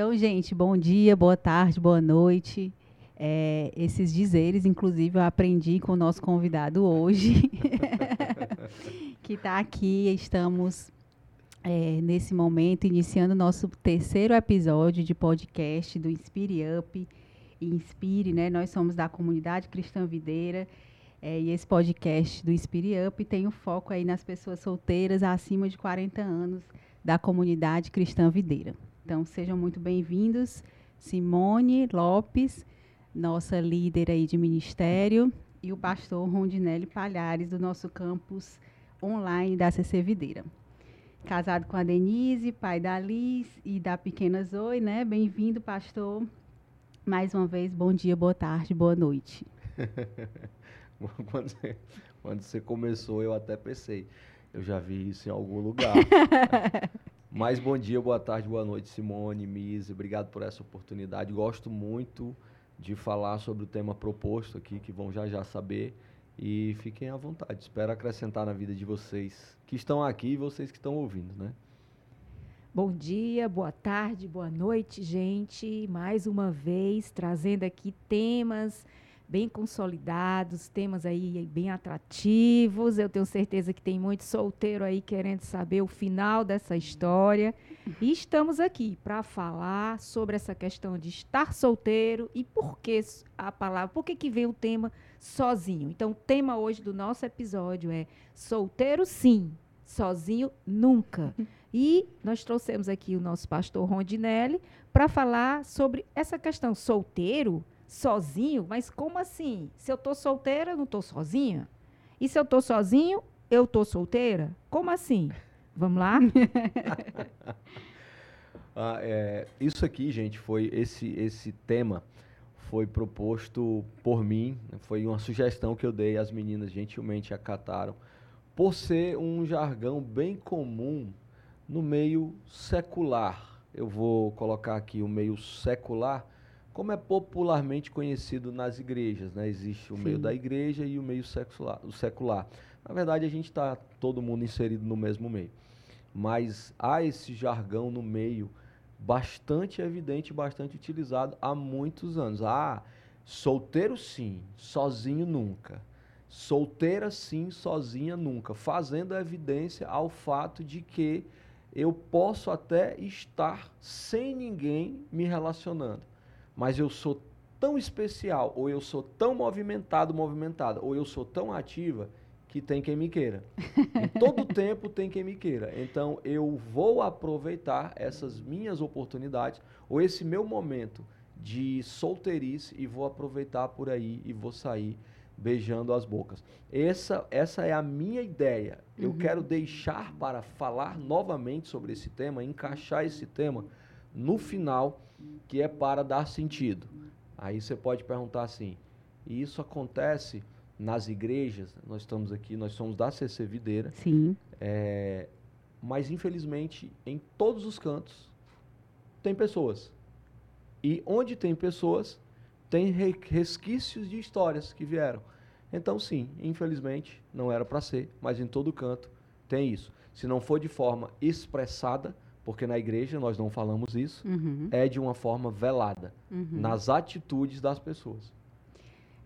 Então, gente, bom dia, boa tarde, boa noite. É, esses dizeres, inclusive, eu aprendi com o nosso convidado hoje, que está aqui. Estamos é, nesse momento iniciando nosso terceiro episódio de podcast do Inspire Up e Inspire, né? Nós somos da comunidade Cristã Videira é, e esse podcast do Inspire Up tem o um foco aí nas pessoas solteiras acima de 40 anos da comunidade Cristã Videira. Então, sejam muito bem-vindos. Simone Lopes, nossa líder aí de ministério, e o pastor Rondinelli Palhares, do nosso campus online da CC Videira. Casado com a Denise, pai da Liz e da pequena Zoe, né? Bem-vindo, pastor. Mais uma vez, bom dia, boa tarde, boa noite. quando, você, quando você começou, eu até pensei, eu já vi isso em algum lugar. Mas bom dia, boa tarde, boa noite, Simone, Mise. Obrigado por essa oportunidade. Gosto muito de falar sobre o tema proposto aqui, que vão já já saber. E fiquem à vontade. Espero acrescentar na vida de vocês que estão aqui e vocês que estão ouvindo, né? Bom dia, boa tarde, boa noite, gente. Mais uma vez trazendo aqui temas bem consolidados, temas aí bem atrativos. Eu tenho certeza que tem muito solteiro aí querendo saber o final dessa história. E estamos aqui para falar sobre essa questão de estar solteiro e por que a palavra, por que, que vem o tema sozinho. Então, o tema hoje do nosso episódio é solteiro sim, sozinho nunca. E nós trouxemos aqui o nosso pastor Rondinelli para falar sobre essa questão solteiro sozinho, mas como assim? Se eu tô solteira, eu não tô sozinha? E se eu tô sozinho, eu tô solteira? Como assim? Vamos lá? ah, é, isso aqui, gente, foi esse esse tema foi proposto por mim, foi uma sugestão que eu dei, as meninas gentilmente acataram, por ser um jargão bem comum no meio secular. Eu vou colocar aqui o meio secular, como é popularmente conhecido nas igrejas, né? Existe o Sim. meio da igreja e o meio secular, o secular. Na verdade, a gente está todo mundo inserido no mesmo meio. Mas há esse jargão no meio bastante evidente, bastante utilizado há muitos anos. Ah, solteiro sim, sozinho nunca. Solteira sim, sozinha nunca. Fazendo evidência ao fato de que eu posso até estar sem ninguém me relacionando mas eu sou tão especial, ou eu sou tão movimentado, movimentada, ou eu sou tão ativa que tem quem me queira. em todo tempo tem quem me queira. Então eu vou aproveitar essas minhas oportunidades, ou esse meu momento de solteirice e vou aproveitar por aí e vou sair beijando as bocas. Essa, essa é a minha ideia. Eu uhum. quero deixar para falar novamente sobre esse tema, encaixar esse tema no final que é para dar sentido. Aí você pode perguntar assim: e isso acontece nas igrejas? Nós estamos aqui, nós somos da CC Videira. Sim. É, mas infelizmente em todos os cantos tem pessoas. E onde tem pessoas, tem resquícios de histórias que vieram. Então, sim, infelizmente, não era para ser, mas em todo canto tem isso. Se não for de forma expressada, porque na igreja nós não falamos isso, uhum. é de uma forma velada, uhum. nas atitudes das pessoas.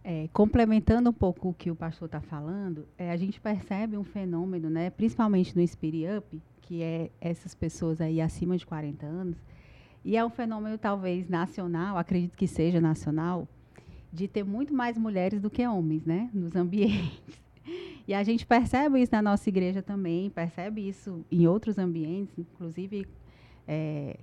É, complementando um pouco o que o pastor está falando, é, a gente percebe um fenômeno, né, principalmente no Spirit Up, que é essas pessoas aí acima de 40 anos, e é um fenômeno talvez nacional, acredito que seja nacional, de ter muito mais mulheres do que homens, né, nos ambientes. E a gente percebe isso na nossa igreja também, percebe isso em outros ambientes, inclusive é,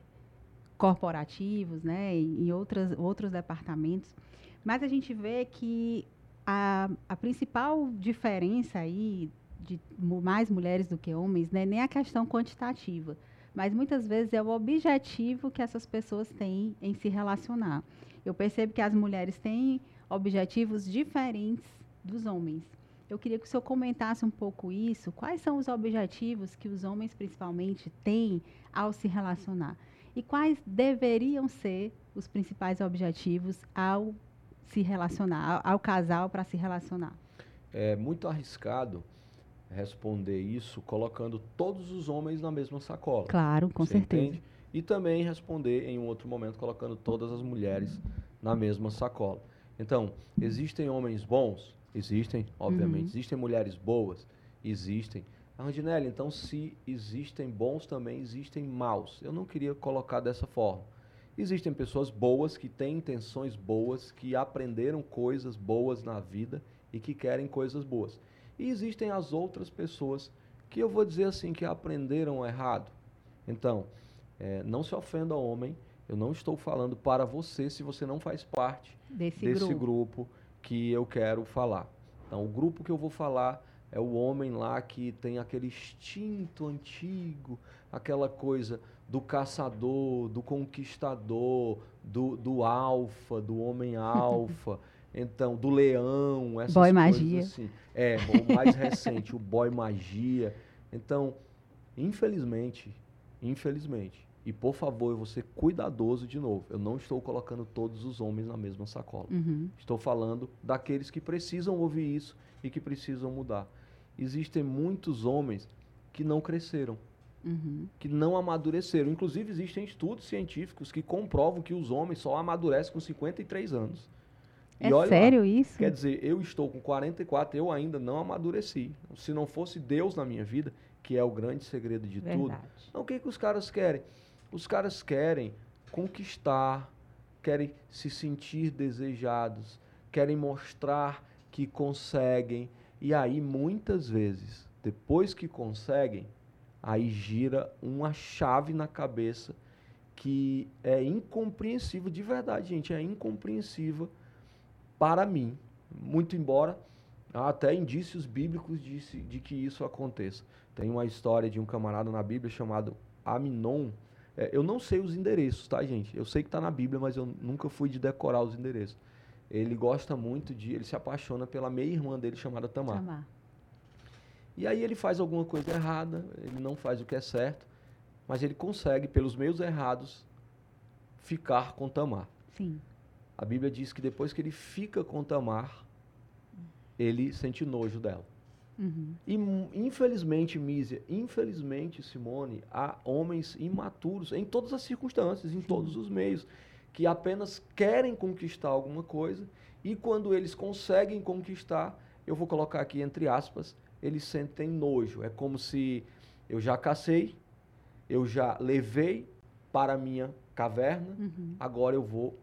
corporativos, né, em outras, outros departamentos. Mas a gente vê que a, a principal diferença aí de mais mulheres do que homens, né, nem a questão quantitativa, mas muitas vezes é o objetivo que essas pessoas têm em se relacionar. Eu percebo que as mulheres têm objetivos diferentes dos homens. Eu queria que o senhor comentasse um pouco isso. Quais são os objetivos que os homens, principalmente, têm ao se relacionar? E quais deveriam ser os principais objetivos ao se relacionar, ao, ao casal para se relacionar? É muito arriscado responder isso colocando todos os homens na mesma sacola. Claro, com certeza. Entende? e também responder em um outro momento colocando todas as mulheres na mesma sacola. Então, existem homens bons? Existem, obviamente. Uhum. Existem mulheres boas? Existem. Randinelli, então se existem bons também existem maus. Eu não queria colocar dessa forma. Existem pessoas boas que têm intenções boas, que aprenderam coisas boas na vida e que querem coisas boas. E existem as outras pessoas que eu vou dizer assim que aprenderam errado. Então, é, não se ofenda homem. Eu não estou falando para você se você não faz parte Desse, desse grupo. grupo que eu quero falar. Então, o grupo que eu vou falar é o homem lá que tem aquele instinto antigo, aquela coisa do caçador, do conquistador, do, do alfa, do homem alfa, então, do leão, essas Boy coisas magia. assim. É, o mais recente, o boy magia. Então, infelizmente, infelizmente, e por favor, eu vou ser cuidadoso de novo. Eu não estou colocando todos os homens na mesma sacola. Uhum. Estou falando daqueles que precisam ouvir isso e que precisam mudar. Existem muitos homens que não cresceram, Uhum. que não amadureceram. Inclusive, existem estudos científicos que comprovam que os homens só amadurecem com 53 anos. E É olha lá, sério isso? Quer dizer, eu estou com 44, eu ainda não amadureci. Se não fosse Deus na minha vida, que é o grande segredo de tudo, Verdade. então, o que, que os caras querem? Os caras querem conquistar, querem se sentir desejados, querem mostrar que conseguem. E aí, muitas vezes, depois que conseguem, aí gira uma chave na cabeça que é incompreensível, de verdade, gente, é incompreensível para mim. Muito embora há até indícios bíblicos de, de que isso aconteça. Tem uma história de um camarada na Bíblia chamado Aminon. É, eu não sei os endereços, tá, gente? Eu sei que está na Bíblia, mas eu nunca fui de decorar os endereços. Ele gosta muito de. Ele se apaixona pela meia-irmã dele chamada Tamar. Tamar. E aí ele faz alguma coisa errada, ele não faz o que é certo, mas ele consegue, pelos meios errados, ficar com Tamar. Sim. A Bíblia diz que depois que ele fica com Tamar, ele sente nojo dela. Uhum. E mu- infelizmente, Mísia, infelizmente, Simone, há homens imaturos em todas as circunstâncias, em todos os meios, que apenas querem conquistar alguma coisa e quando eles conseguem conquistar, eu vou colocar aqui entre aspas, eles sentem nojo. É como se eu já cacei, eu já levei para a minha caverna, Uhum. agora eu vou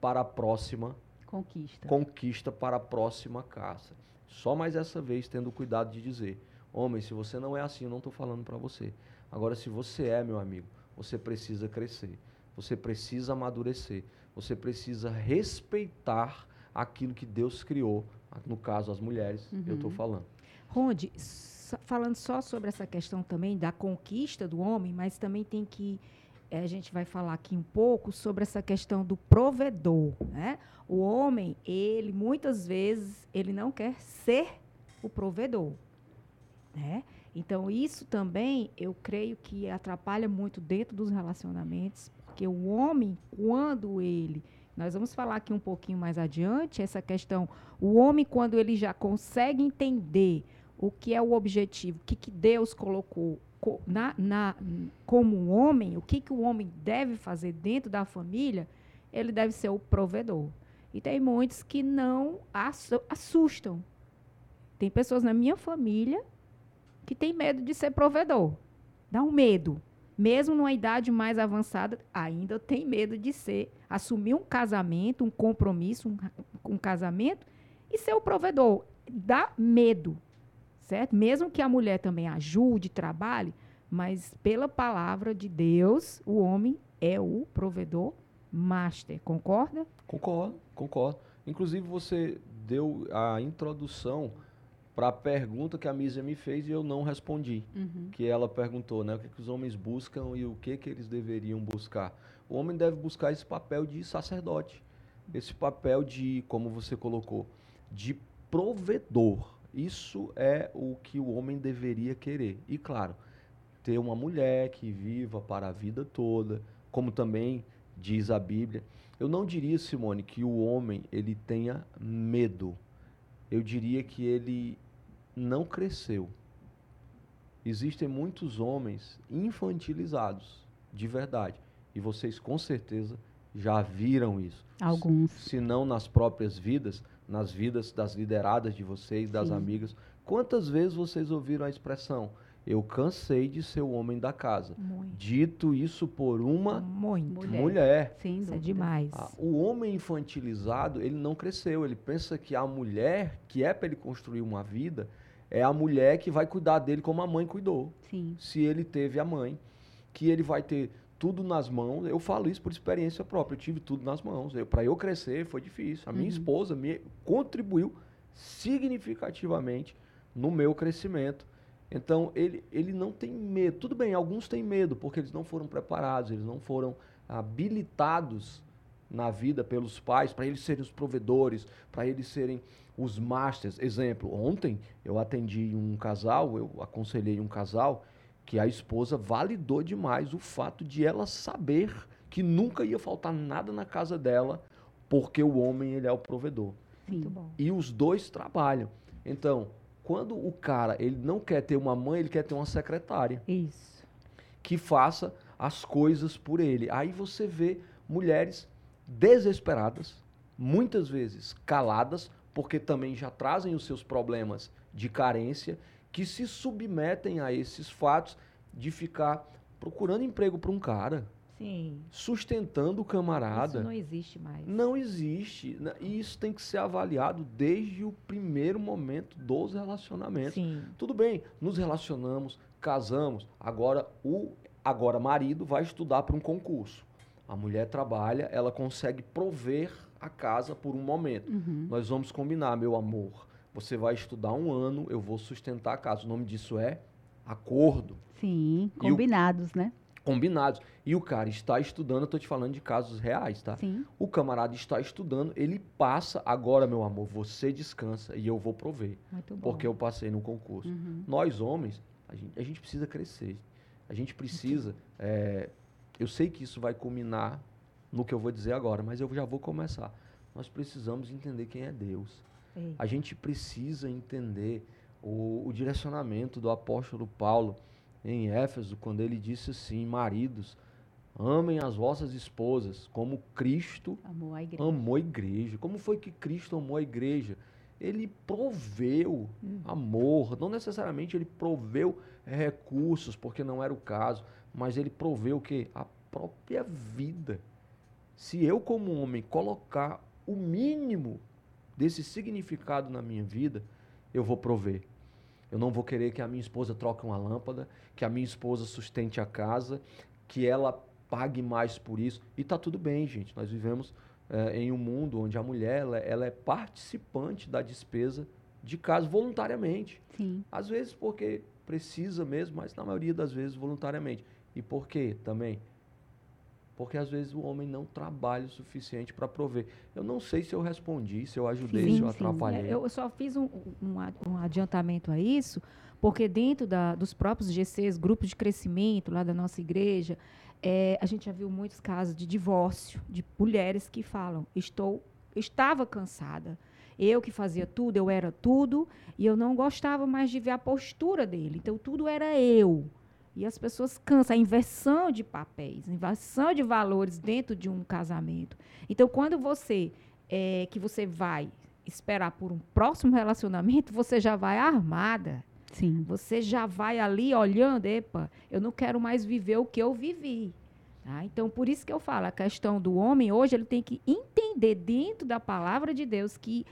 para a próxima Conquista. conquista para a próxima caça. Só mais essa vez tendo cuidado de dizer, homem, se você não é assim, eu não estou falando para você. Agora, se você é, meu amigo, você precisa crescer, você precisa amadurecer, você precisa respeitar aquilo que Deus criou, no caso as mulheres, eu estou Uhum. falando. Ronde, falando só sobre essa questão também da conquista do homem, mas também tem que eh, a gente vai falar aqui um pouco sobre essa questão do provedor, né? O homem, ele muitas vezes ele não quer ser o provedor, né? Então isso também eu creio que atrapalha muito dentro dos relacionamentos, porque o homem quando ele nós vamos falar aqui um pouquinho mais adiante essa questão o homem, quando ele já consegue entender o que é o objetivo, o que, que Deus colocou co- na, na, como um homem, o que, que o homem deve fazer dentro da família, ele deve ser o provedor. E tem muitos que não assu- assustam. Tem pessoas na minha família que têm medo de ser provedor. Dá um medo. Mesmo numa idade mais avançada, ainda tem medo de ser, assumir um casamento, um compromisso, um, um casamento e ser o provedor. Dá medo, certo? Mesmo que a mulher também ajude, trabalhe, mas pela palavra de Deus, o homem é o provedor master, concorda? Concordo, concordo. Inclusive, você deu a introdução para a pergunta que a Mísia me fez e eu não respondi. Uhum. que ela perguntou, né, o que, que os homens buscam e o que que eles deveriam buscar. O homem deve buscar esse papel de sacerdote, esse papel de, como você colocou, de provedor. Isso é o que o homem deveria querer. E claro, ter uma mulher que viva para a vida toda, como também diz a Bíblia. Eu não diria, Simone, que o homem ele tenha medo. Eu diria que ele não cresceu. Existem muitos homens infantilizados, de verdade. E vocês com certeza já viram isso. Alguns. Se não nas próprias vidas, nas vidas das lideradas de vocês, das Sim. amigas. Quantas vezes vocês ouviram a expressão? Eu cansei de ser o homem da casa. Muito. Dito isso por uma Muito. Mulher. mulher. Sem Isso é demais. Ah, O homem infantilizado, ele não cresceu. Ele pensa que a mulher, que é para ele construir uma vida, é a mulher que vai cuidar dele como a mãe cuidou. Sim. Se ele teve a mãe, que ele vai ter tudo nas mãos. Eu falo isso por experiência própria. Eu tive tudo nas mãos. Eu, para eu crescer foi difícil. A minha Uhum. esposa me contribuiu significativamente no meu crescimento. Então, ele, ele não tem medo. Tudo bem, alguns têm medo, porque eles não foram preparados, eles não foram habilitados na vida pelos pais para eles serem os provedores, para eles serem os masters. Exemplo, ontem eu atendi um casal, eu aconselhei um casal que a esposa validou demais o fato de ela saber que nunca ia faltar nada na casa dela, porque o homem ele é o provedor. Muito Sim. bom. E os dois trabalham. Então, quando o cara ele não quer ter uma mãe, ele quer ter uma secretária Isso. que faça as coisas por ele. Aí você vê mulheres desesperadas, muitas vezes caladas, porque também já trazem os seus problemas de carência, que se submetem a esses fatos de ficar procurando emprego para um cara, Sim. sustentando o camarada. Isso não existe mais. Não existe. né? E isso tem que ser avaliado desde o primeiro momento dos relacionamentos. Sim. Tudo bem, nos relacionamos, casamos. Agora o agora marido vai estudar para um concurso. A mulher trabalha, ela consegue prover a casa por um momento. Uhum. Nós vamos combinar, meu amor. Você vai estudar um ano, eu vou sustentar a casa. O nome disso é acordo. Sim. E o- Combinados, né? Combinados. E o cara está estudando, eu estou te falando de casos reais, tá? Sim. O camarada está estudando, ele passa, agora, meu amor, você descansa e eu vou prover, Muito bom. porque eu passei no concurso. Uhum. Nós, homens, a gente, a gente precisa crescer. A gente precisa. é, eu sei que isso vai culminar no que eu vou dizer agora, mas eu já vou começar. Nós precisamos entender quem é Deus. A gente precisa entender o, o direcionamento do apóstolo Paulo em Éfeso, quando ele disse assim: Maridos, amem as vossas esposas como Cristo Amor à igreja. amou a igreja. Como foi que Cristo amou a igreja? Ele proveu amor, não necessariamente ele proveu recursos, porque não era o caso, mas ele proveu o quê? A própria vida. Se eu como homem colocar o mínimo desse significado na minha vida, eu vou prover. Eu não vou querer que a minha esposa troque uma lâmpada, que a minha esposa sustente a casa, que ela pague mais por isso. E tá tudo bem, gente. Nós vivemos eh, em um mundo onde a mulher ela, ela é participante da despesa de casa voluntariamente. Sim. Às vezes porque precisa mesmo, mas na maioria das vezes voluntariamente. E por quê também? Porque às vezes o homem não trabalha o suficiente para prover. Eu não sei se eu respondi, se eu ajudei, Sim, se eu sim. atrapalhei. É, eu só fiz um, um um adiantamento a isso, porque dentro da- dos próprios GCs, grupos de crescimento lá da nossa igreja, é, a gente já viu muitos casos de divórcio, de mulheres que falam, estou, estava cansada. Eu que fazia tudo, eu era tudo, e eu não gostava mais de ver a postura dele. Então, tudo era eu. E as pessoas cansam, a inversão de papéis, a inversão de valores dentro de um casamento. Então, quando você, é, que você vai esperar por um próximo relacionamento, você já vai armada. Sim. Você já vai ali olhando, epa, eu não quero mais viver o que eu vivi. tá? Então, por isso que eu falo, a questão do homem hoje, ele tem que entender dentro da palavra de Deus que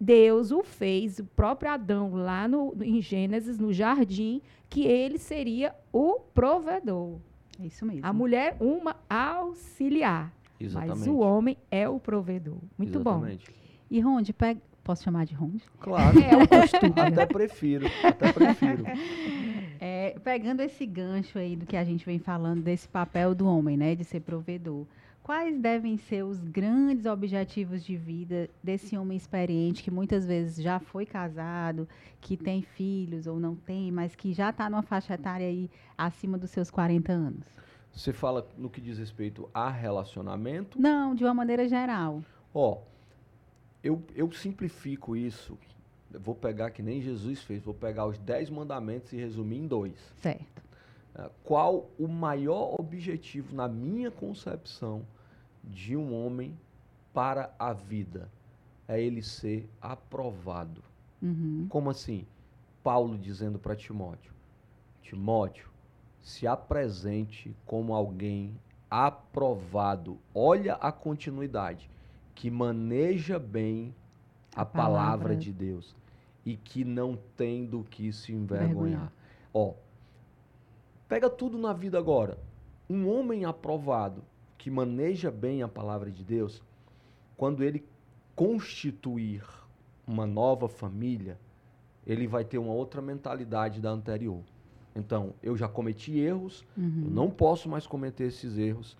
Deus o fez, o próprio Adão, lá no, em Gênesis, no jardim, que ele seria o provedor. É isso mesmo. A mulher, uma auxiliar. Mas Exatamente. o homem é o provedor. Muito bom. Exatamente. E Ronde, pega... posso chamar de Ronde? Claro. É o costume. até prefiro, até prefiro. É, pegando esse gancho aí do que a gente vem falando desse papel do homem, né, de ser provedor. Quais devem ser os grandes objetivos de vida desse homem experiente que muitas vezes já foi casado, que tem filhos ou não tem, mas que já está numa faixa etária aí acima dos seus 40 anos? Você fala no que diz respeito a relacionamento. Não, de uma maneira geral. Ó, eu, eu simplifico isso. Vou pegar que nem Jesus fez. Vou pegar os dez mandamentos e resumir em dois. Certo. eh, qual o maior objetivo, na minha concepção, de um homem para a vida? É ele ser aprovado. Uhum. Como assim? Paulo dizendo para Timóteo: Timóteo, se apresente como alguém aprovado. Olha a continuidade, que maneja bem a, A palavra. palavra. de Deus e que não tem do que se envergonhar. Vergonhar. Ó, pega tudo na vida agora. Um homem aprovado que maneja bem a palavra de Deus, quando ele constituir uma nova família, ele vai ter uma outra mentalidade da anterior. Então, eu já cometi erros, Uhum. eu não posso mais cometer esses erros.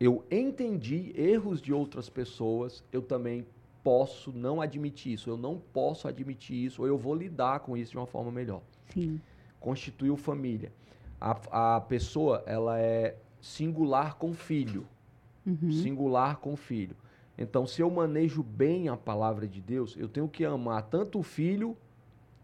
Eu entendi erros de outras pessoas, eu também posso não admitir isso, eu não posso admitir isso, ou eu vou lidar com isso de uma forma melhor. Sim. Constituiu família. A, a pessoa, ela é singular com filho Uhum. singular com o filho. Então, se eu manejo bem a palavra de Deus, eu tenho que amar tanto o filho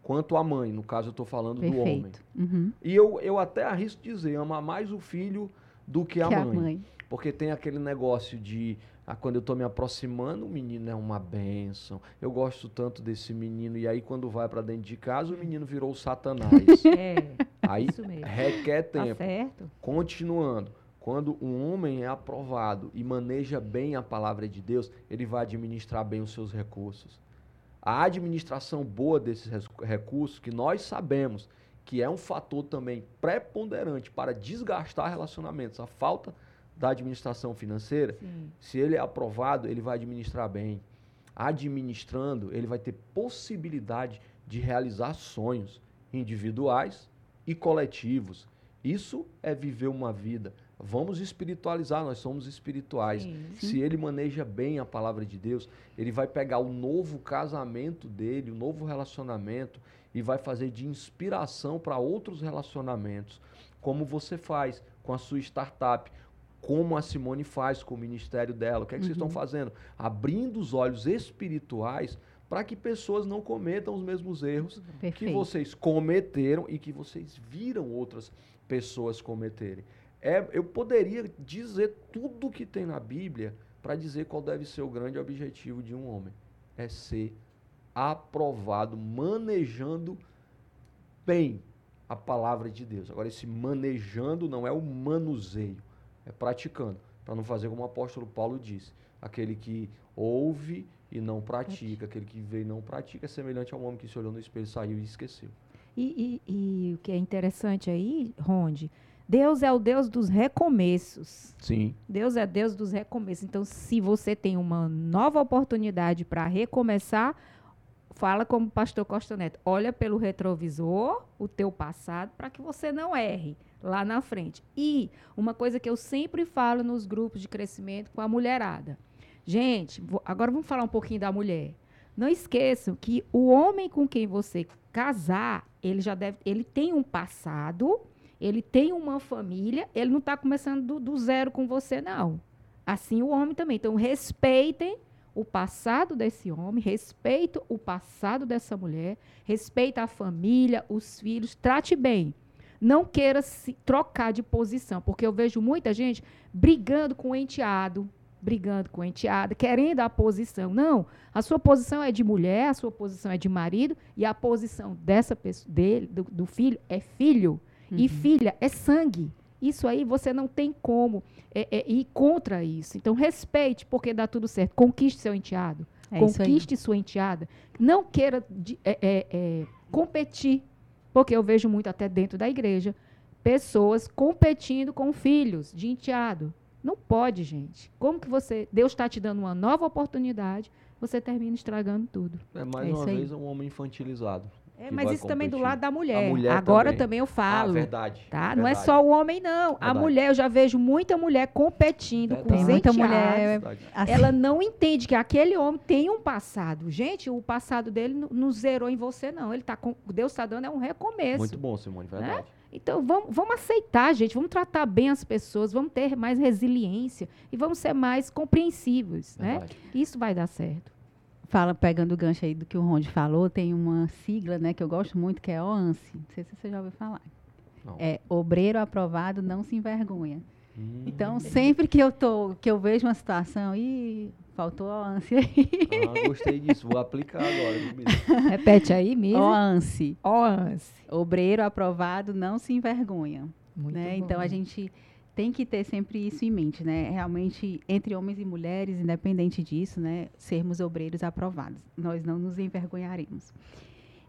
quanto a mãe. No caso, eu estou falando do homem. Perfeito. Uhum. E eu, eu até arrisco dizer, amar mais o filho do que a, que mãe. a mãe. Porque tem aquele negócio de, ah, quando eu estou me aproximando, o menino é uma bênção. Eu gosto tanto desse menino. E aí, quando vai para dentro de casa, o menino virou o satanás. É, aí isso mesmo. requer Tá tempo. certo? Continuando, quando um homem é aprovado e maneja bem a palavra de Deus, ele vai administrar bem os seus recursos. A administração boa desses recursos, que nós sabemos que é um fator também preponderante para desgastar relacionamentos, a falta da administração financeira, Sim. se ele é aprovado, ele vai administrar bem. Administrando, ele vai ter possibilidade de realizar sonhos individuais e coletivos. Isso é viver uma vida. Vamos espiritualizar, nós somos espirituais. Sim. Se ele maneja bem a palavra de Deus, ele vai pegar o novo casamento dele, o novo relacionamento e vai fazer de inspiração para outros relacionamentos, como você faz com a sua startup, como a Simone faz com o ministério dela. O que é que vocês estão fazendo? Abrindo os olhos espirituais para que pessoas não cometam os mesmos erros que Perfeito. vocês cometeram e que vocês viram outras pessoas cometerem. É, eu poderia dizer tudo que tem na Bíblia para dizer qual deve ser o grande objetivo de um homem. É ser aprovado, manejando bem a palavra de Deus. Agora, esse manejando não é o manuseio, é praticando. Para não fazer como o apóstolo Paulo disse: aquele que ouve e não pratica, aquele que vê e não pratica, é semelhante ao homem que se olhou no espelho, saiu e esqueceu. E, e- e o que é interessante aí, Ronde, Deus é o Deus dos recomeços. Sim. Deus é Deus dos recomeços. Então, se você tem uma nova oportunidade para recomeçar, fala como o pastor Costa Neto, olha pelo retrovisor o teu passado para que você não erre lá na frente. E uma coisa que eu sempre falo nos grupos de crescimento com a mulherada. Gente, agora vamos falar um pouquinho da mulher. Não esqueçam que o homem com quem você casar, ele já deve, ele tem um passado, ele tem uma família, ele não está começando do, do zero com você, não. Assim o homem também. Então, respeitem o passado desse homem, respeite o passado dessa mulher, respeite a família, os filhos, trate bem. Não queira se trocar de posição, porque eu vejo muita gente brigando com o enteado, brigando com o enteado, querendo a posição. Não, a sua posição é de mulher, a sua posição é de marido, e a posição dessa pessoa, dele, do, do filho, é filho. E filha é sangue. Isso aí você não tem como é, é, ir contra isso. Então, respeite, porque dá tudo certo. Conquiste seu enteado. É. Conquiste sua enteada. Não queira de- é, é, é, competir, porque eu vejo muito até dentro da igreja pessoas competindo com filhos de enteado. Não pode, gente. Como que você. Deus está te dando uma nova oportunidade, você termina estragando tudo. É mais É uma isso aí. vez um homem infantilizado. É, mas isso também do competir. lado da mulher. A mulher Agora também. também, eu falo. Ah, verdade. Tá? Não é verdade. só o homem, não. A Verdade. mulher, eu já vejo muita mulher competindo com Verdade. os Tem muita mulher Verdade. assim, Ela não entende que aquele homem tem um passado. Gente, o passado dele não, zerou em você, não. Ele tá com, Deus está dando é um recomeço. Muito bom, Simone, verdade. Então, vamos, vamos aceitar, gente. Vamos tratar bem as pessoas. Vamos ter mais resiliência. E vamos ser mais compreensivos, né? verdade. Isso vai dar certo. Fala, pegando o gancho aí do que o Ronde falou, tem uma sigla, né, que eu gosto muito, que é OANSE. Não sei se você já ouviu falar. Não. É obreiro aprovado não se envergonha. Hum. Então, sempre que eu tô, que eu vejo uma situação e faltou a ânsia aí. Ah, gostei disso, vou aplicar agora. Repete aí, mesmo. OANSE. OANSE. Obreiro aprovado não se envergonha. Muito né? Bom. Então a gente tem que ter sempre isso em mente, né? Realmente, entre homens e mulheres, independente disso, né? Sermos obreiros aprovados. Nós não nos envergonharemos.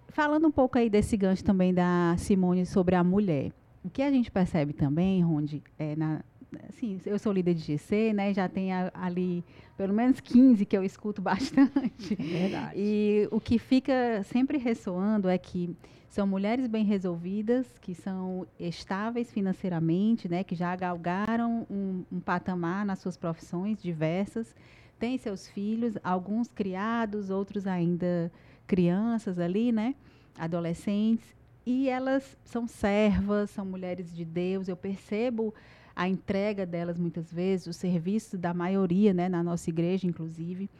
Falando um pouco aí desse gancho também da Simone sobre a mulher. O que a gente percebe também, Ronde, é na, assim, eu sou líder de GC, né? Já tem a, ali pelo menos 15 que eu escuto bastante. Verdade. E o que fica sempre ressoando é que são mulheres bem resolvidas, que são estáveis financeiramente, né, que já galgaram um, um patamar nas suas profissões diversas, têm seus filhos, alguns criados, outros ainda crianças ali, né, adolescentes, e elas são servas, são mulheres de Deus. Eu percebo a entrega delas muitas vezes, o serviço da maioria, né, na nossa igreja, inclusive.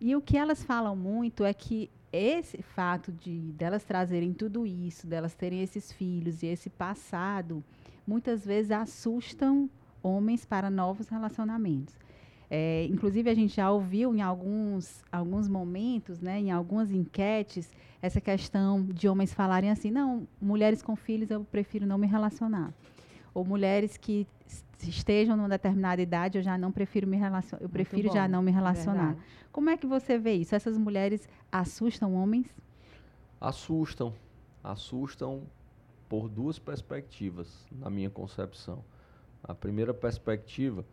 E o que elas falam muito é que esse fato de delas trazerem tudo isso, delas terem esses filhos e esse passado, muitas vezes assustam homens para novos relacionamentos. É, inclusive, a gente já ouviu em alguns, alguns momentos, né, em algumas enquetes, essa questão de homens falarem assim: não, mulheres com filhos eu prefiro não me relacionar. Ou mulheres que estejam numa determinada idade, eu já não prefiro me relacionar, eu prefiro bom, já não me relacionar. Como é que você vê isso? Essas mulheres assustam homens? Assustam. Assustam por duas perspectivas, na minha concepção. A primeira perspectiva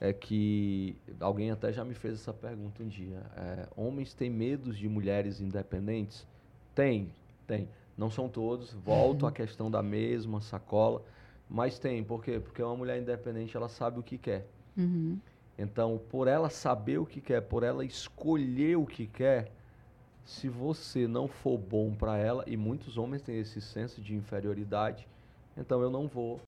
é que alguém até já me fez essa pergunta um dia. É, homens têm medos de mulheres independentes? Tem, tem. Não são todos. Volto à questão da mesma sacola. Mas tem, por quê? Porque uma mulher independente, ela sabe o que quer. Uhum. Então, por ela saber o que quer, por ela escolher o que quer, se você não for bom para ela, e muitos homens têm esse senso de inferioridade, então eu não vou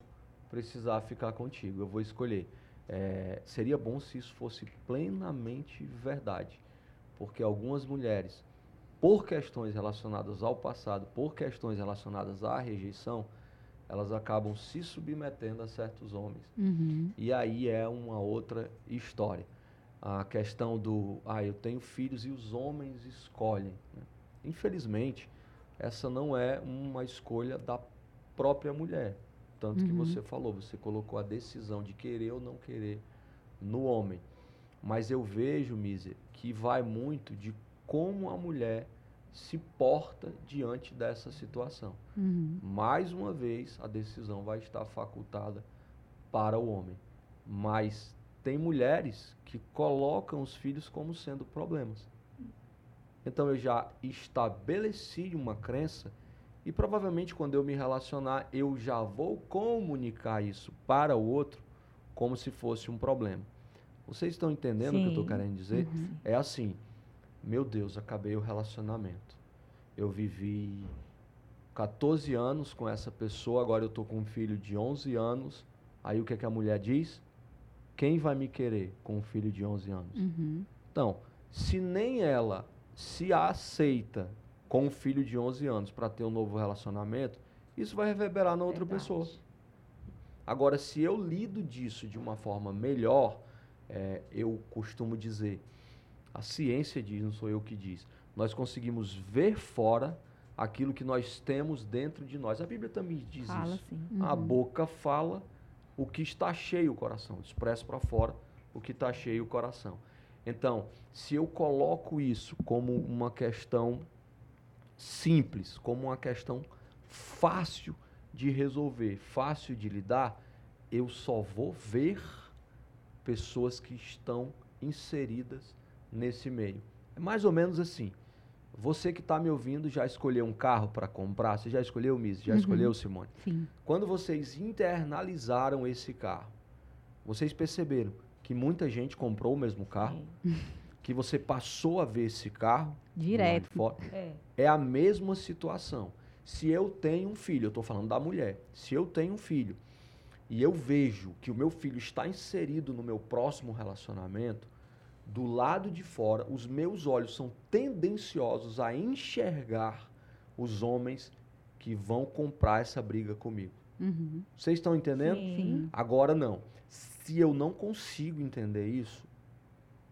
precisar ficar contigo, eu vou escolher. É, seria bom se isso fosse plenamente verdade, porque algumas mulheres, por questões relacionadas ao passado, por questões relacionadas à rejeição, elas acabam se submetendo a certos homens. Uhum. E aí é uma outra história. A questão do, ah, eu tenho filhos e os homens escolhem. Né? Infelizmente, essa não é uma escolha da própria mulher. Tanto uhum. que você falou, você colocou a decisão de querer ou não querer no homem. Mas eu vejo, Mísia, que vai muito de como a mulher se porta diante dessa situação. Uhum. Mais uma vez, a decisão vai estar facultada para o homem. Mas tem mulheres que colocam os filhos como sendo problemas. Então eu já estabeleci uma crença e provavelmente quando eu me relacionar, eu já vou comunicar isso para o outro como se fosse um problema. Vocês estão entendendo Sim. o que eu estou querendo dizer? Uhum. É assim, meu Deus, acabei o relacionamento. Eu vivi 14 anos com essa pessoa, agora eu estou com um filho de 11 anos. Aí o que, é que a mulher diz? Quem vai me querer com um filho de 11 anos? Uhum. Então, se nem ela se aceita com um filho de 11 anos para ter um novo relacionamento, isso vai reverberar na outra Verdade. pessoa. Agora, se eu lido disso de uma forma melhor, é, eu costumo dizer, a ciência diz, não sou eu que diz, nós conseguimos ver fora aquilo que nós temos dentro de nós. A Bíblia também diz fala, isso. Uhum. A boca fala o que está cheio o coração, expressa para fora o que está cheio o coração. Então, se eu coloco isso como uma questão simples, como uma questão fácil de resolver, fácil de lidar, eu só vou ver pessoas que estão inseridas nesse meio. É mais ou menos assim. Você que está me ouvindo já escolheu um carro para comprar? Você já escolheu, Miss? Já uhum. escolheu, Simone? Sim. Quando vocês internalizaram esse carro, vocês perceberam que muita gente comprou o mesmo carro? Sim. Que você passou a ver esse carro? Direto. É. é a mesma situação. Se eu tenho um filho, eu estou falando da mulher, se eu tenho um filho e eu vejo que o meu filho está inserido no meu próximo relacionamento, do lado de fora, os meus olhos são tendenciosos a enxergar os homens que vão comprar essa briga comigo. Uhum. Vocês estão entendendo? Sim. Agora não. Se eu não consigo entender isso,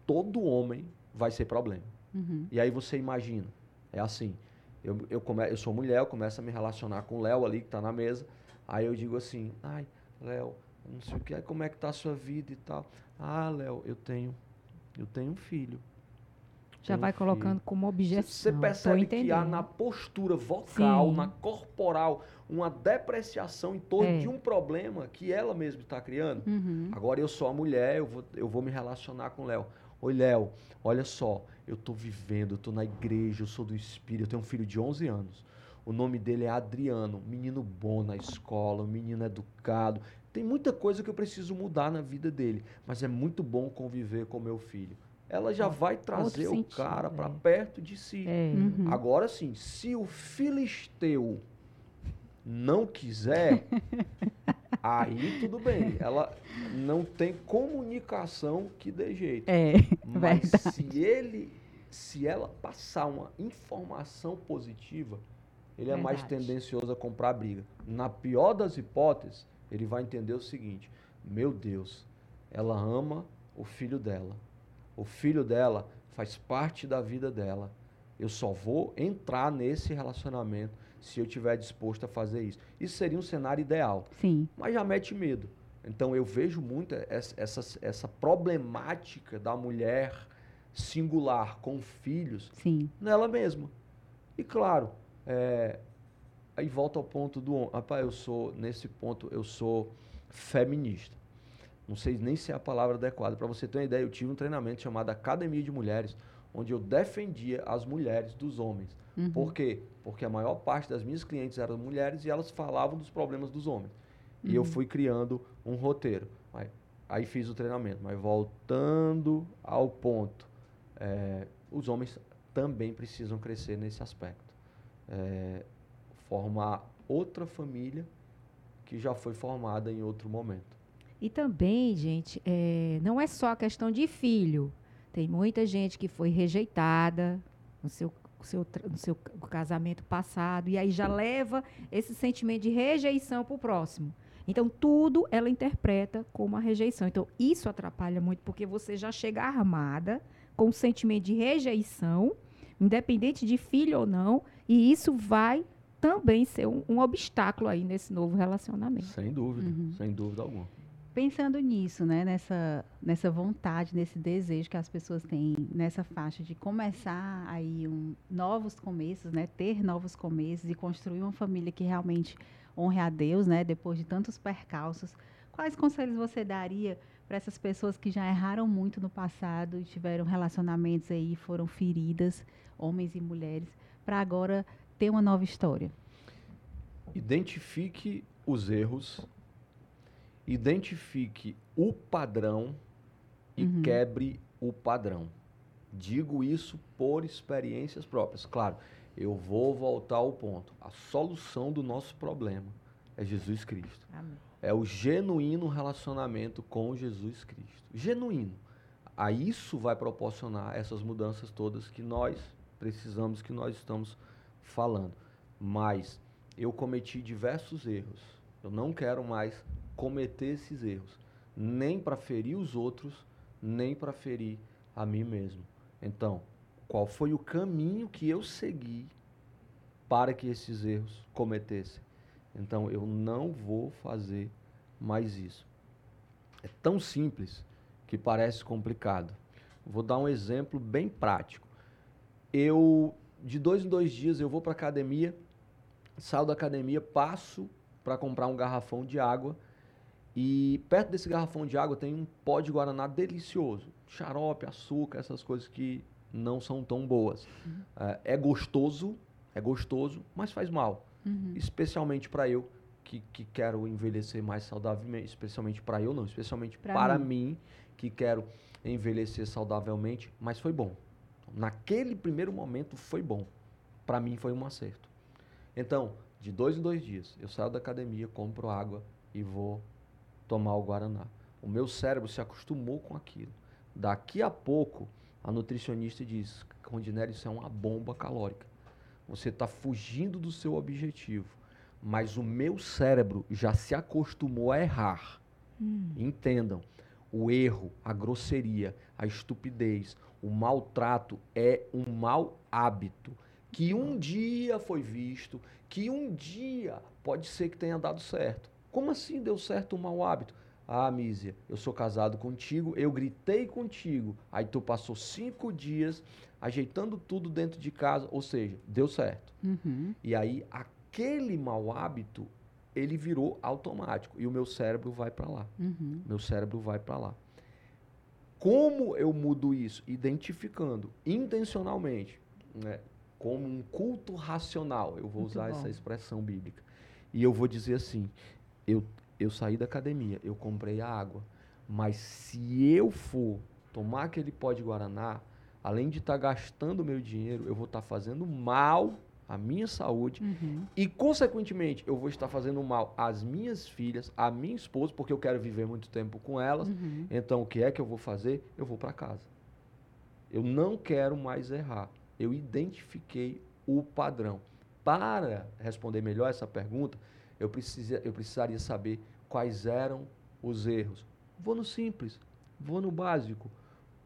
todo homem vai ser problema. Uhum. E aí você imagina, é assim, eu, eu, come, eu sou mulher, eu começo a me relacionar com o Léo ali, que está na mesa, aí eu digo assim, ai, Léo, não sei o que, como é que tá a sua vida e tal. Ah, Léo, eu tenho, eu tenho um filho. Já vai um colocando filho. como Você objeção. Tô percebe que há na postura vocal, Sim. na corporal, uma depreciação em torno É. de um problema que ela mesma está criando. Uhum. Agora eu sou a mulher, eu vou, eu vou me relacionar com o Léo. Oi, Léo, olha só, eu tô vivendo, eu tô na igreja, eu sou do Espírito, eu tenho um filho de 11 anos. O nome dele é Adriano, menino bom na escola, menino educado. Tem muita coisa que eu preciso mudar na vida dele, mas é muito bom conviver com meu filho. Ela já vai trazer o sentido, cara para é. perto de si. É. Uhum. Agora sim, se o filisteu não quiser, aí tudo bem. Ela não tem comunicação que dê jeito. É, Mas verdade. se ele, se ela passar uma informação positiva, ele é mais Verdade. tendencioso a comprar briga. Na pior das hipóteses, ele vai entender o seguinte: meu Deus, ela ama o filho dela. O filho dela faz parte da vida dela. Eu só vou entrar nesse relacionamento se eu estiver disposto a fazer isso. Isso seria um cenário ideal Sim. mas já mete medo. Então eu vejo muito essa, essa, essa problemática da mulher singular com filhos Sim. nela mesma. E claro, é, aí volta ao ponto do homem. Rapaz, eu sou, nesse ponto, eu sou feminista. Não sei nem se é a palavra adequada. Para você ter uma ideia, eu tive um treinamento chamado Academia de Mulheres, onde eu defendia as mulheres dos homens. Uhum. Por quê? Porque a maior parte das minhas clientes eram mulheres e elas falavam dos problemas dos homens. E eu Uhum. fui criando um roteiro. Aí, aí fiz o treinamento. Mas voltando ao ponto, é, os homens também precisam crescer nesse aspecto. É, formar outra família que já foi formada em outro momento. E também, gente, é, não é só a questão de filho. Tem muita gente que foi rejeitada no seu, seu no seu casamento passado e aí já leva esse sentimento de rejeição para o próximo. Então, tudo ela interpreta como uma rejeição. Então, isso atrapalha muito, porque você já chega armada com o sentimento de rejeição, independente de filho ou não, e isso vai também ser um, um obstáculo aí nesse novo relacionamento. Sem dúvida, Uhum. sem dúvida alguma. Pensando nisso, né, nessa, nessa vontade, nesse desejo que as pessoas têm nessa faixa de começar aí um, novos começos, né, ter novos começos e construir uma família que realmente honre a Deus, né, depois de tantos percalços, quais conselhos você daria para essas pessoas que já erraram muito no passado e tiveram relacionamentos aí, foram feridas, homens e mulheres, para agora ter uma nova história? Identifique os erros, identifique o padrão e Uhum. quebre o padrão. Digo isso por experiências próprias. Claro, eu vou voltar ao ponto. A solução do nosso problema é Jesus Cristo. Amém. É o genuíno relacionamento com Jesus Cristo. Genuíno. A isso vai proporcionar essas mudanças todas que nós precisamos, que nós estamos falando. Mas eu cometi diversos erros. Eu não quero mais cometer esses erros, nem para ferir os outros, nem para ferir a mim mesmo. Então, qual foi o caminho que eu segui para que esses erros cometessem? Então, eu não vou fazer mais isso. É tão simples que parece complicado. Vou dar um exemplo bem prático. Eu, de dois em dois dias, eu vou para academia, saio da academia, passo para comprar um garrafão de água e perto desse garrafão de água tem um pó de guaraná delicioso, xarope, açúcar, essas coisas que não são tão boas. É, é gostoso, é gostoso, mas faz mal Uhum. especialmente para eu que, que quero envelhecer mais saudavelmente, especialmente para eu não, especialmente Pra para mim. mim. que quero envelhecer saudavelmente, mas foi bom. Naquele primeiro momento foi bom. Para mim foi um acerto. Então, de dois em dois dias, eu saio da academia, compro água e vou tomar o guaraná. O meu cérebro se acostumou com aquilo. Daqui a pouco, a nutricionista diz, Rondinelli, isso é uma bomba calórica. Você está fugindo do seu objetivo. mas o meu cérebro já se acostumou a errar. Hum. Entendam, o erro, a grosseria, a estupidez, o maltrato é um mau hábito que um dia foi visto, que um dia pode ser que tenha dado certo. Como assim deu certo um mau hábito? Ah, Mísia, eu sou casado contigo, eu gritei contigo, aí tu passou cinco dias ajeitando tudo dentro de casa, ou seja, deu certo. Uhum. E aí aquele mau hábito ele virou automático e o meu cérebro vai para lá. Uhum. Meu cérebro vai para lá. Como eu mudo isso? Identificando intencionalmente, né, como um culto racional. Eu vou Muito usar bom. essa expressão bíblica. E eu vou dizer assim: eu, eu saí da academia, eu comprei a água, mas se eu for tomar aquele pó de guaraná, além de estar gastando meu dinheiro, eu vou estar fazendo mal à minha saúde Uhum. e, consequentemente, eu vou estar fazendo mal às minhas filhas, à minha esposa, porque eu quero viver muito tempo com elas. Uhum. Então, o que é que eu vou fazer? Eu vou para casa. Eu não quero mais errar. Eu identifiquei o padrão. Para responder melhor essa pergunta, eu, precisa, eu precisaria saber quais eram os erros. Vou no simples, vou no básico.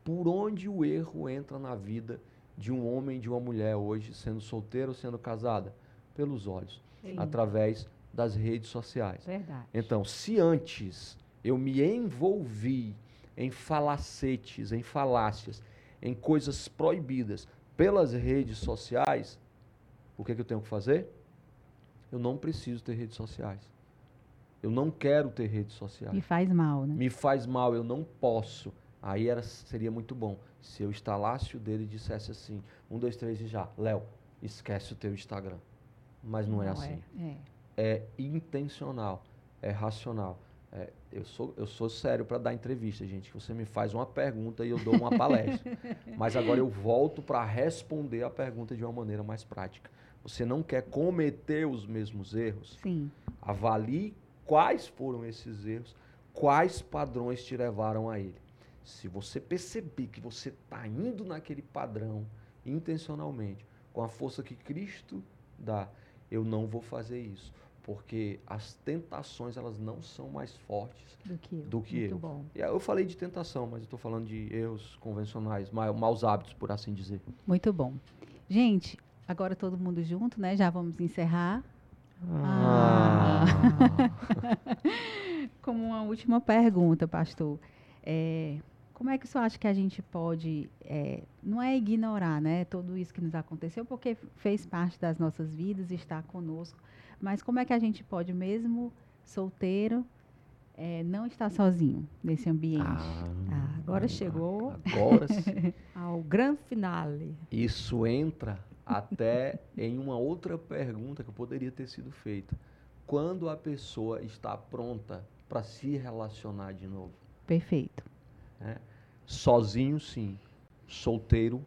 Por onde o erro entra na vida de um homem e de uma mulher hoje, sendo solteira ou sendo casada? Pelos olhos, Sim. através das redes sociais. Verdade. Então, se antes eu me envolvi em falacetes, em falácias, em coisas proibidas pelas redes sociais, o que, que eu tenho que fazer? Eu não preciso ter redes sociais. Eu não quero ter redes sociais. E faz mal, né? Me faz mal, eu não posso. Aí era, seria muito bom se eu instalasse o dedo e dissesse assim: um, dois, três e já. Léo, esquece o teu Instagram. Mas não, é assim É. é intencional, é racional. É, eu, sou, eu sou sério para dar entrevista, gente. Você me faz uma pergunta e eu dou uma palestra. Mas agora eu volto para responder a pergunta de uma maneira mais prática. Você não quer cometer os mesmos erros? Sim. Avalie quais foram esses erros, quais padrões te levaram a ele. Se você perceber que você está indo naquele padrão intencionalmente, com a força que Cristo dá, eu não vou fazer isso, porque as tentações elas não são mais fortes Do que eu. do que Muito eu. bom. E Eu falei de tentação, mas eu estou falando de erros convencionais, ma- maus hábitos, por assim dizer. Muito bom. Gente, agora todo mundo junto, né? Já vamos encerrar. Ah. Como uma última pergunta, pastor. É, como é que o senhor acha que a gente pode, é, não é ignorar, né, tudo isso que nos aconteceu, porque fez parte das nossas vidas e está conosco, mas como é que a gente pode, mesmo solteiro, é, não estar sozinho nesse ambiente? Ah, agora chegou Agora ao grande finale. Isso entra até em uma outra pergunta que poderia ter sido feita. Quando a pessoa está pronta para se relacionar de novo? Perfeito. né? Sozinho, sim. Solteiro,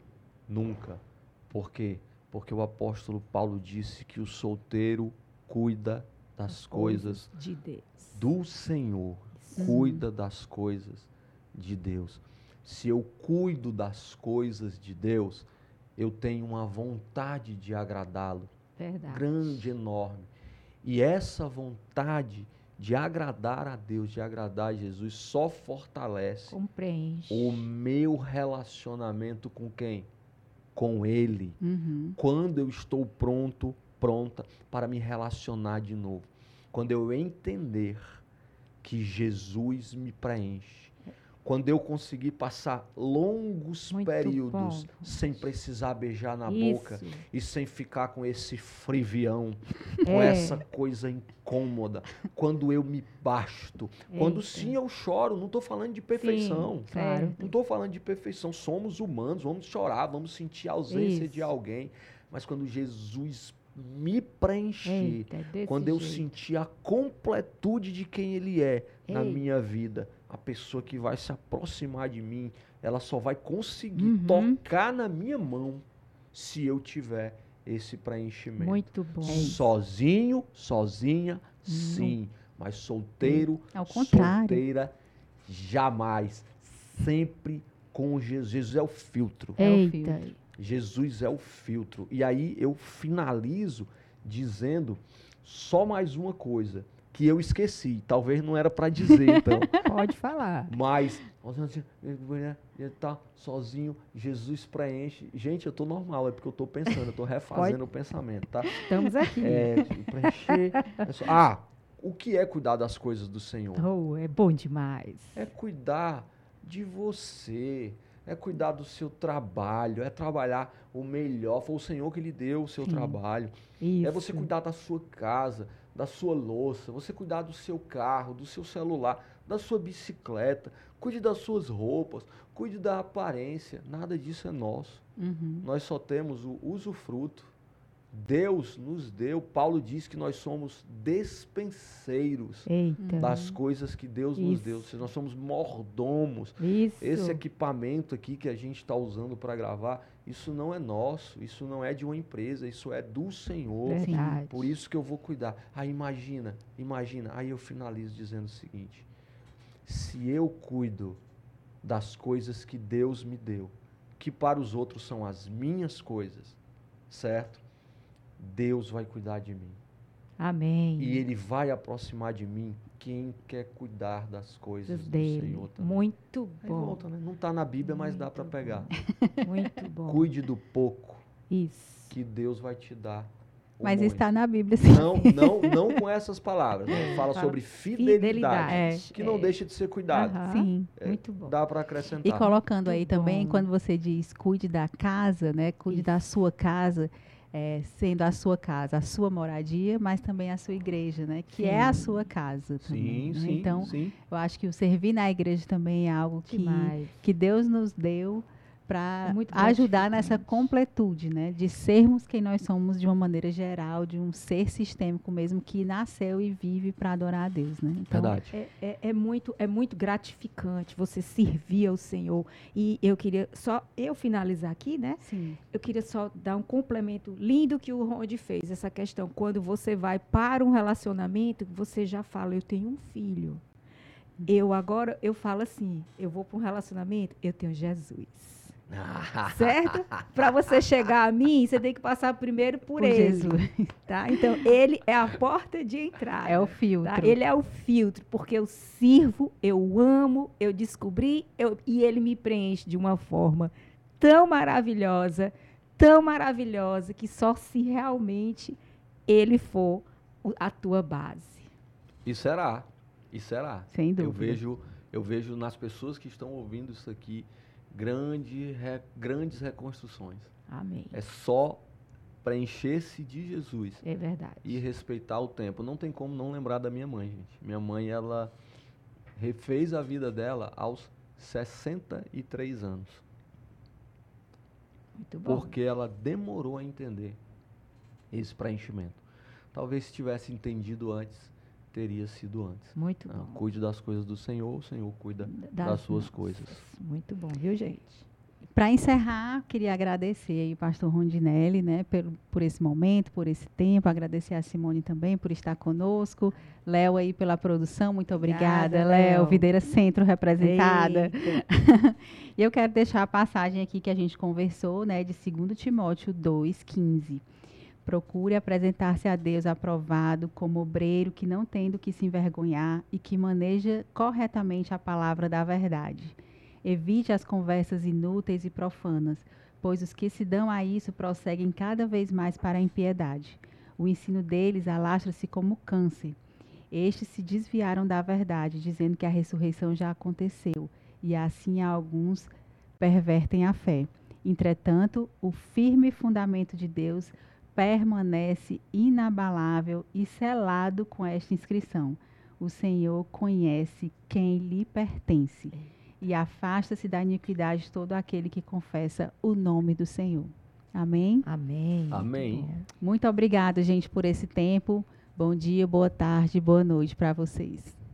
nunca. Por quê? Porque o apóstolo Paulo disse que o solteiro cuida das coisas de Deus. do Senhor, cuida das coisas de Deus. Se eu cuido das coisas de Deus, eu tenho uma vontade de agradá-lo, Verdade. grande, enorme. E essa vontade de agradar a Deus, de agradar a Jesus, só fortalece Compreende. o meu relacionamento com quem? Com Ele Uhum. quando eu estou pronto, pronta para me relacionar de novo. Quando eu entender que Jesus me preenche. Quando eu conseguir passar longos Muito períodos bom. sem precisar beijar na Isso. boca e sem ficar com esse frivião, com É. essa coisa incômoda. Quando eu me basto. Quando Eita. sim eu choro, não estou falando de perfeição. claro. Não estou falando de perfeição. Somos humanos, vamos chorar, vamos sentir a ausência de Isso. alguém. Mas quando Jesus me preencher, Eita, é quando eu jeito. sentir a completude de quem Ele é na Ei. minha vida, a pessoa que vai se aproximar de mim, ela só vai conseguir Uhum. tocar na minha mão se eu tiver esse preenchimento. Muito bom. Sozinho, sozinha, sim. Mas solteiro, Ao contrário. solteira, jamais. Sempre com Jesus. Jesus é o filtro. É o filtro. Jesus é o filtro. E aí eu finalizo dizendo só mais uma coisa que eu esqueci. Talvez não era para dizer, então. Pode falar. Mas, ele tá sozinho, Jesus preenche. Gente, eu tô normal, é porque eu tô pensando, eu tô refazendo Pode. o pensamento, tá? Estamos aqui. É, preencher. É só, ah, o que é cuidar das coisas do Senhor? Oh, é bom demais. É cuidar de você é cuidar do seu trabalho, é trabalhar o melhor. Foi o Senhor que lhe deu o seu Sim. trabalho. Isso. É você cuidar da sua casa, da sua louça, você cuidar do seu carro, do seu celular, da sua bicicleta, cuide das suas roupas, cuide da aparência. Nada disso é nosso. Uhum. Nós só temos o usufruto. Deus nos deu, Paulo diz que nós somos despenseiros Eita. das coisas que Deus Isso. nos deu. Seja, nós somos mordomos. Isso. Esse equipamento aqui que a gente está usando para gravar, isso não é nosso, isso não é de uma empresa, isso é do Senhor. Verdade. Por isso que eu vou cuidar. Aí imagina, imagina. Aí eu finalizo dizendo o seguinte: se eu cuido das coisas que Deus me deu, que para os outros são as minhas coisas, certo? Deus vai cuidar de mim. Amém. E Ele vai aproximar de mim quem quer cuidar das coisas do dele. Senhor também. Muito bom. Volta, né? Não está na Bíblia, mas Muito dá para pegar. Muito bom. Cuide do pouco. Isso. Que Deus vai te dar. Mas muito. está na Bíblia, sim. Não, não, não com essas palavras. Né? Fala, Fala sobre fidelidade, fidelidade é, que não é. deixa de ser cuidado. Sim, é, muito bom. Dá para acrescentar. E colocando aí também, quando você diz cuide da casa, né? Cuide Isso. da sua casa é, sendo a sua casa, a sua moradia, mas também a sua igreja, né? Que sim. é a sua casa também. Sim, né? sim, então, sim. eu acho que o servir na igreja também é algo que, que Deus nos deu para é ajudar nessa completude, né? De sermos quem nós somos de uma maneira geral, de um ser sistêmico mesmo que nasceu e vive para adorar a Deus, né? Então, Verdade. É, é, é, muito, é muito gratificante você servir ao Senhor. E eu queria só eu finalizar aqui, né? Sim. Eu queria só dar um complemento lindo que o Ronde fez essa questão quando você vai para um relacionamento, você já fala eu tenho um filho. Uhum. Eu agora eu falo assim, eu vou para um relacionamento, eu tenho Jesus certo? Para você chegar a mim, você tem que passar primeiro por, por ele. Jesus. Tá? Então, ele é a porta de entrada. É o filtro. Tá? Ele é o filtro, porque eu sirvo, eu amo, eu descobri eu, e ele me preenche de uma forma tão maravilhosa, tão maravilhosa, que só se realmente ele for a tua base. E será. E será. Sem dúvida. Eu vejo, eu vejo nas pessoas que estão ouvindo isso aqui grande, re, grandes reconstruções. Amém. É só preencher-se de Jesus. É verdade. E respeitar o tempo. Não tem como não lembrar da minha mãe, gente. Minha mãe, ela refez a vida dela aos 63 anos. Muito bom. Porque ela demorou a entender esse preenchimento. Talvez se tivesse entendido antes, teria sido antes. Muito bom. cuide das coisas do Senhor, o Senhor cuida das, das suas coisas. Muito bom, viu, gente? Para encerrar, queria agradecer aí o pastor Rondinelli, né, por, por esse momento, por esse tempo, agradecer a Simone também por estar conosco, Léo aí pela produção, muito obrigada, Léo, Videira Centro representada. e eu quero deixar a passagem aqui que a gente conversou, né, de 2 Timóteo 2:15. Procure apresentar-se a Deus aprovado como obreiro que não tem do que se envergonhar e que maneja corretamente a palavra da verdade. Evite as conversas inúteis e profanas, pois os que se dão a isso prosseguem cada vez mais para a impiedade. O ensino deles alastra-se como câncer. Estes se desviaram da verdade, dizendo que a ressurreição já aconteceu, e assim alguns pervertem a fé. Entretanto, o firme fundamento de Deus permanece inabalável e selado com esta inscrição: O Senhor conhece quem lhe pertence e afasta-se da iniquidade todo aquele que confessa o nome do Senhor. Amém? Amém. Amém. Muito obrigada, gente, por esse tempo. Bom dia, boa tarde, boa noite para vocês.